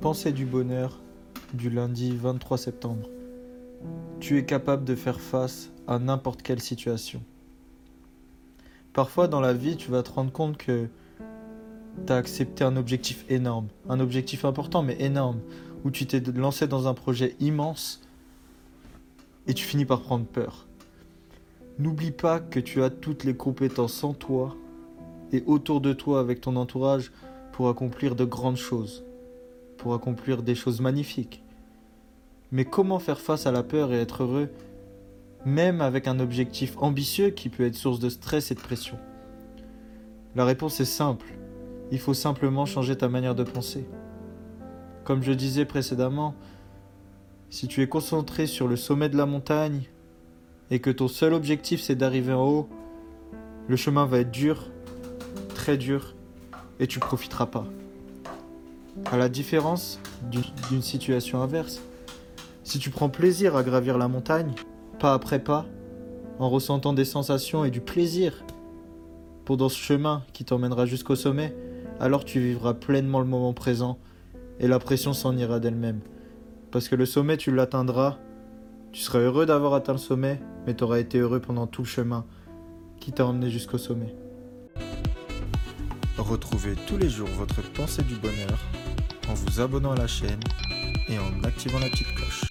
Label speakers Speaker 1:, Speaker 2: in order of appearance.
Speaker 1: Pensée du bonheur du lundi 23 septembre. Tu es capable de faire face à n'importe quelle situation. Parfois dans la vie, tu vas te rendre compte que tu as accepté un objectif énorme, un objectif important mais énorme, où tu t'es lancé dans un projet immense et tu finis par prendre peur. N'oublie pas que tu as toutes les compétences en toi et autour de toi avec ton entourage pour accomplir de grandes choses, pour accomplir des choses magnifiques. Mais comment faire face à la peur et être heureux, même avec un objectif ambitieux qui peut être source de stress et de pression? La réponse est simple. Il faut simplement changer ta manière de penser. Comme je disais précédemment, si tu es concentré sur le sommet de la montagne et que ton seul objectif c'est d'arriver en haut, le chemin va être dur, très dur, et tu profiteras pas. À la différence d'une situation inverse, si tu prends plaisir à gravir la montagne, pas après pas, en ressentant des sensations et du plaisir pendant ce chemin qui t'emmènera jusqu'au sommet, alors tu vivras pleinement le moment présent et la pression s'en ira d'elle-même. Parce que le sommet, tu l'atteindras, tu seras heureux d'avoir atteint le sommet, mais tu auras été heureux pendant tout le chemin qui t'a emmené jusqu'au sommet.
Speaker 2: Retrouvez tous les jours votre pensée du bonheur en vous abonnant à la chaîne et en activant la petite cloche.